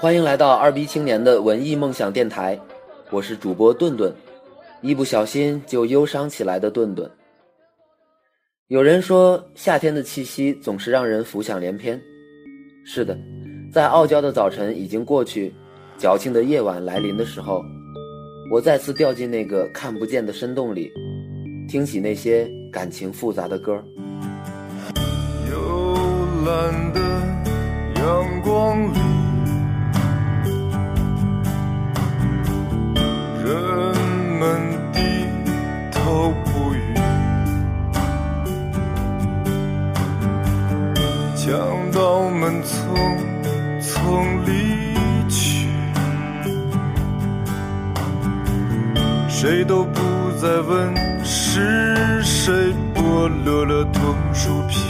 欢迎来到二逼青年的文艺梦想电台，我是主播顿顿，一不小心就忧伤起来的顿顿。有人说，夏天的气息总是让人浮想联翩。是的，在傲娇的早晨已经过去，矫情的夜晚来临的时候，我再次掉进那个看不见的深洞里，听起那些感情复杂的歌。幽蓝的阳光里，们匆匆离去，谁都不再问是谁剥落了桐树皮。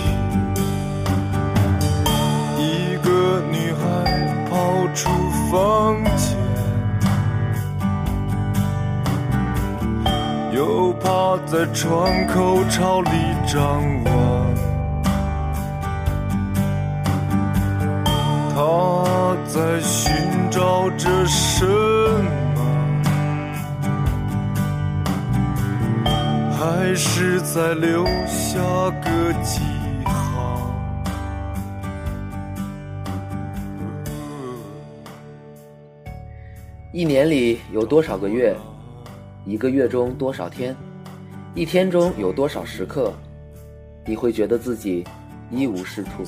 一个女孩跑出房间，又趴在窗口朝里张望。在寻找着什么，还是在留下个记号？一年里有多少个月？一个月中多少天？一天中有多少时刻？你会觉得自己一无是处。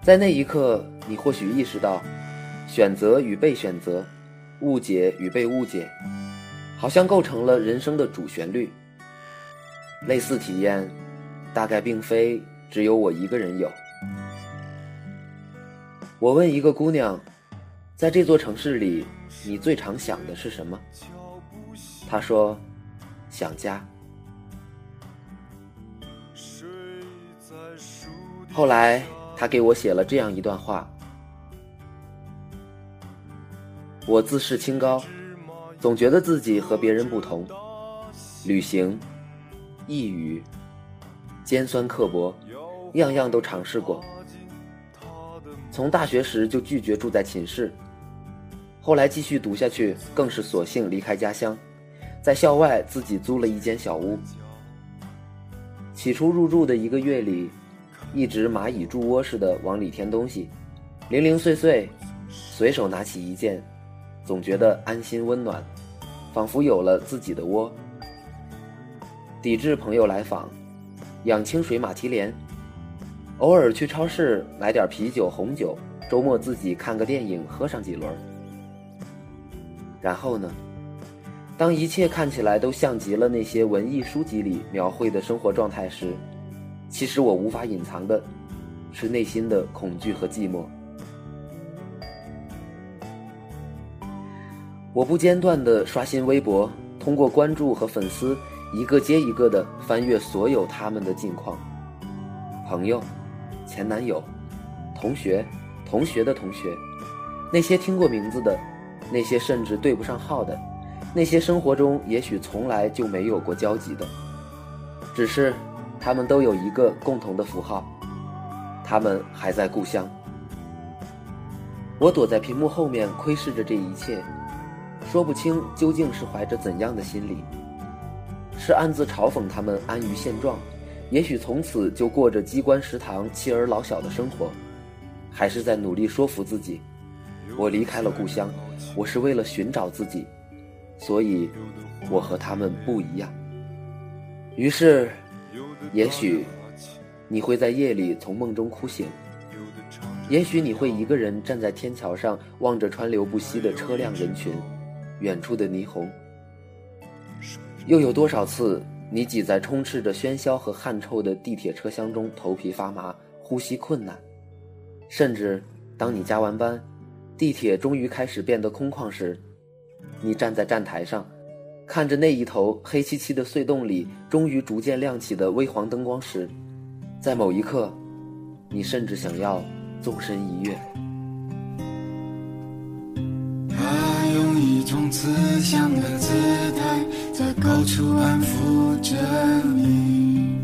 在那一刻，你或许意识到，选择与被选择，误解与被误解，好像构成了人生的主旋律。类似体验，大概并非只有我一个人有。我问一个姑娘，在这座城市里，你最常想的是什么？她说，想家。后来，她给我写了这样一段话：我自视清高，总觉得自己和别人不同。旅行、一语、尖酸刻薄，样样都尝试过。从大学时就拒绝住在寝室，后来继续读下去，更是索性离开家乡，在校外自己租了一间小屋。起初入住的一个月里，一直蚂蚁筑窝似的往里填东西，零零碎碎，随手拿起一件，总觉得安心温暖，仿佛有了自己的窝。抵制朋友来访，养清水马蹄莲。偶尔去超市买点啤酒、红酒，周末自己看个电影，喝上几轮。然后呢？当一切看起来都像极了那些文艺书籍里描绘的生活状态时，其实我无法隐藏的，是内心的恐惧和寂寞。我不间断地刷新微博，通过关注和粉丝，一个接一个地翻阅所有他们的近况，朋友。前男友、同学、同学的同学，那些听过名字的，那些甚至对不上号的，那些生活中也许从来就没有过交集的，只是他们都有一个共同的符号，他们还在故乡。我躲在屏幕后面窥视着这一切，说不清究竟是怀着怎样的心理，是暗自嘲讽他们安于现状。也许从此就过着机关食堂妻儿老小的生活，还是在努力说服自己，我离开了故乡，我是为了寻找自己，所以我和他们不一样。于是，也许你会在夜里从梦中哭醒，也许你会一个人站在天桥上望着川流不息的车辆人群，远处的霓虹。又有多少次？你挤在充斥着喧嚣和汗臭的地铁车厢中，头皮发麻，呼吸困难。甚至，当你加完班，地铁终于开始变得空旷时，你站在站台上，看着那一头黑漆漆的隧洞里终于逐渐亮起的微黄灯光时，在某一刻，你甚至想要纵身一跃。种慈祥的姿态。在高处安抚着你，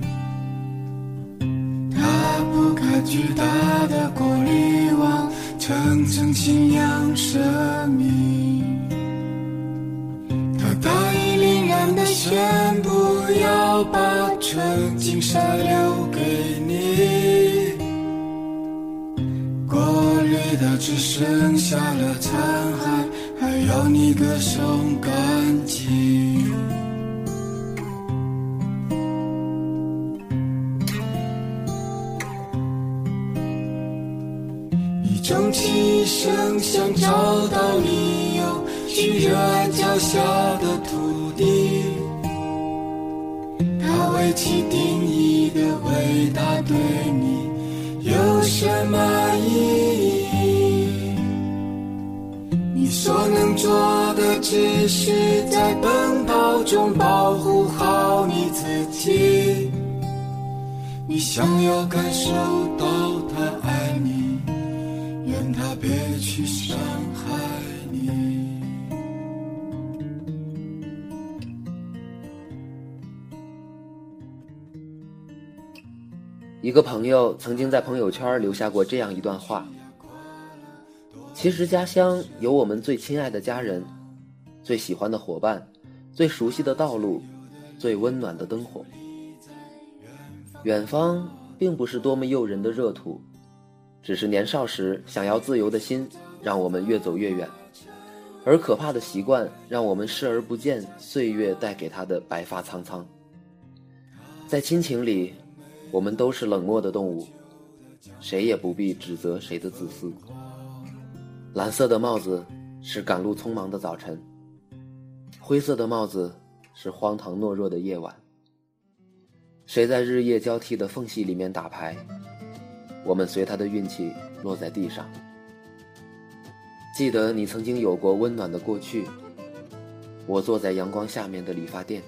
他不开巨大的过滤网，层层信仰生命。他大义凛然的宣布，要把纯净沙留给你。过滤的只剩下了残骸，让你歌颂干净。一种气声想找到理由去热爱脚下的土地，它为其定义的伟大对你有什么意义？所能做的只是在奔跑中保护好你自己。你想要感受到他爱你，愿他别去伤害你。一个朋友曾经在朋友圈留下过这样一段话：其实家乡有我们最亲爱的家人，最喜欢的伙伴，最熟悉的道路，最温暖的灯火。远方并不是多么诱人的热土，只是年少时想要自由的心，让我们越走越远。而可怕的习惯，让我们视而不见岁月带给他的白发苍苍。在亲情里，我们都是冷漠的动物，谁也不必指责谁的自私。蓝色的帽子是赶路匆忙的早晨，灰色的帽子是荒唐懦弱的夜晚。谁在日夜交替的缝隙里面打牌？我们随他的运气落在地上。记得你曾经有过温暖的过去。我坐在阳光下面的理发店。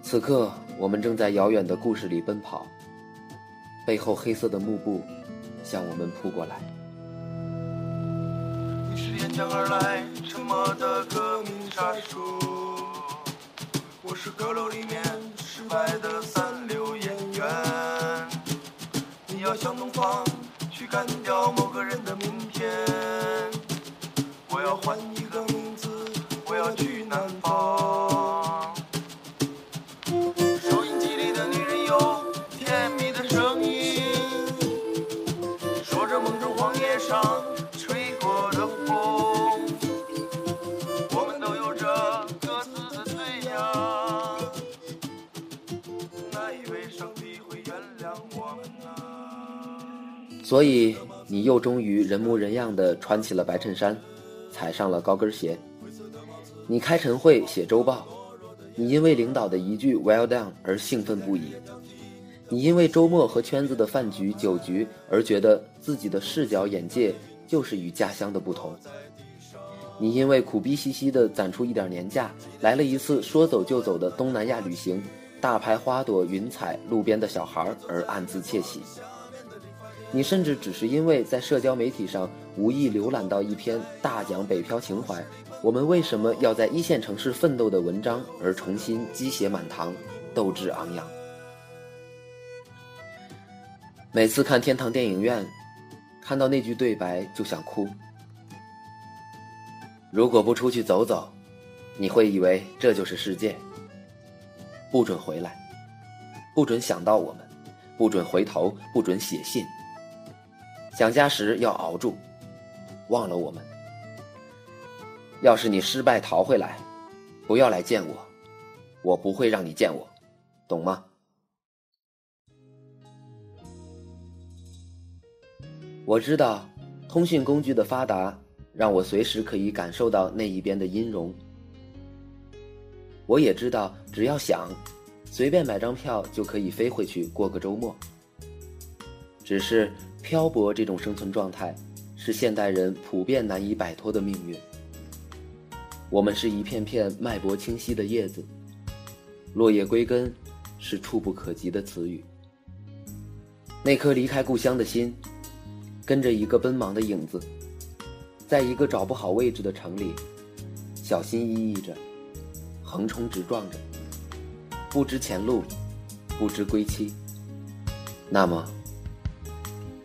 此刻，我们正在遥远的故事里奔跑，背后黑色的幕布向我们扑过来。你是沿江而来，沉默的革命杀手。我是阁楼里面失败的三流演员。你要向东方去干掉所以，你又终于人模人样的穿起了白衬衫，踩上了高跟鞋。你开晨会写周报，你因为领导的一句 “well done” 而兴奋不已。你因为周末和圈子的饭局、酒局而觉得自己的视角、眼界就是与家乡的不同。你因为苦逼兮兮的攒出一点年假，来了一次说走就走的东南亚旅行，大拍花朵、云彩、路边的小孩而暗自窃喜。你甚至只是因为在社交媒体上无意浏览到一篇大讲北漂情怀，我们为什么要在一线城市奋斗的文章而重新鸡血满堂，斗志昂扬。每次看天堂电影院，看到那句对白就想哭。如果不出去走走，你会以为这就是世界。不准回来，不准想到我们，不准回头，不准写信。想家时要熬住，忘了我们。要是你失败逃回来，不要来见我，我不会让你见我，懂吗？我知道，通讯工具的发达让我随时可以感受到那一边的音容。我也知道，只要想，随便买张票就可以飞回去过个周末。只是漂泊这种生存状态，是现代人普遍难以摆脱的命运。我们是一片片脉搏清晰的叶子，落叶归根，是触不可及的词语。那颗离开故乡的心，跟着一个奔忙的影子，在一个找不好位置的城里，小心翼翼着，横冲直撞着，不知前路，不知归期。那么。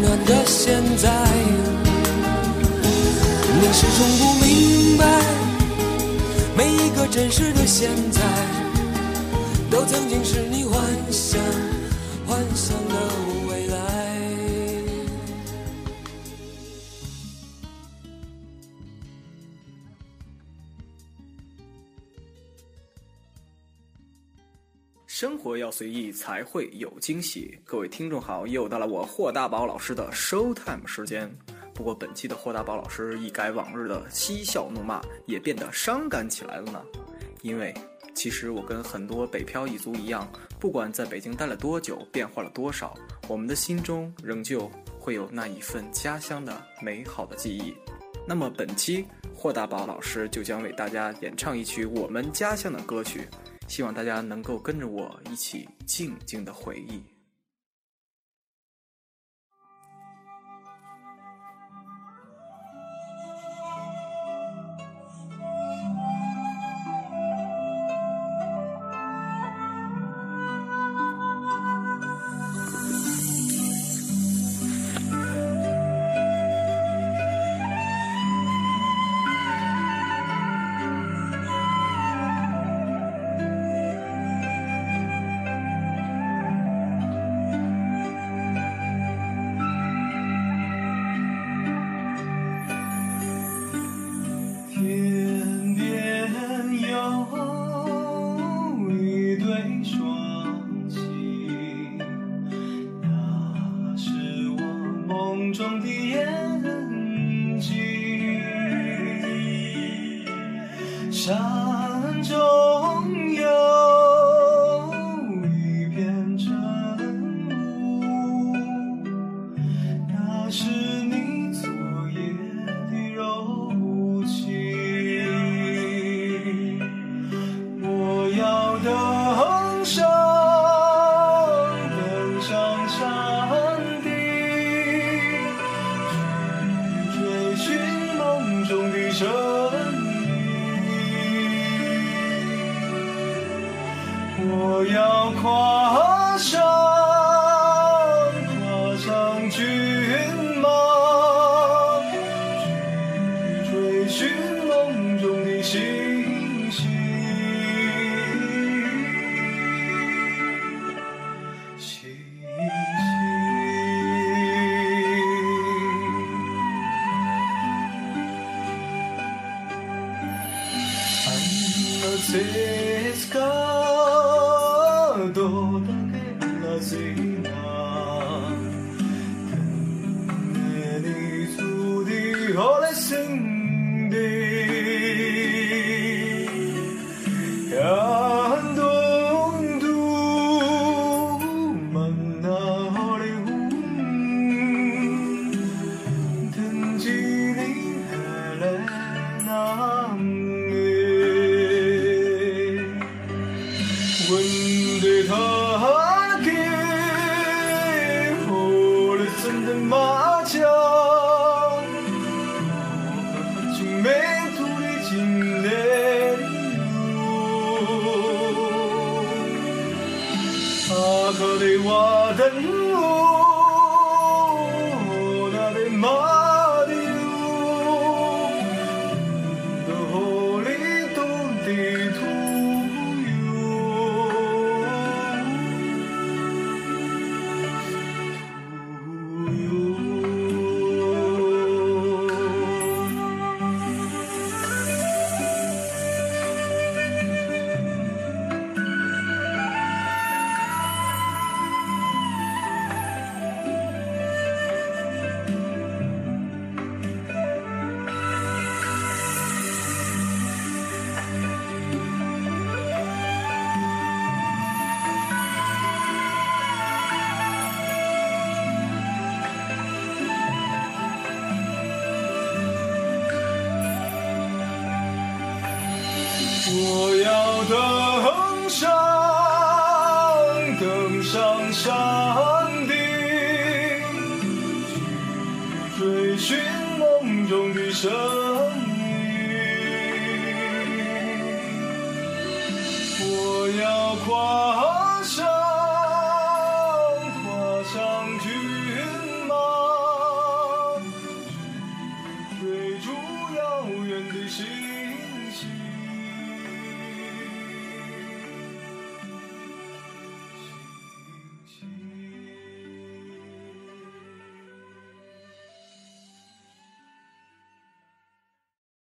暖的现在。你始终不明白，每一个真实的现在，都曾经是你幻想、幻想的。活要随意，才会有惊喜。各位听众好，又到了我霍大宝老师的 show time 时间。不过本期的霍大宝老师一改往日的嬉笑怒骂，也变得伤感起来了呢。因为其实我跟很多北漂一族一样，不管在北京待了多久，变化了多少，我们的心中仍旧会有那一份家乡的美好的记忆。那么本期霍大宝老师就将为大家演唱一曲我们家乡的歌曲。希望大家能够跟着我一起静静的回忆。中的言。我要跨上跨上骏马去追寻梦中的星星星星等你，我要跨。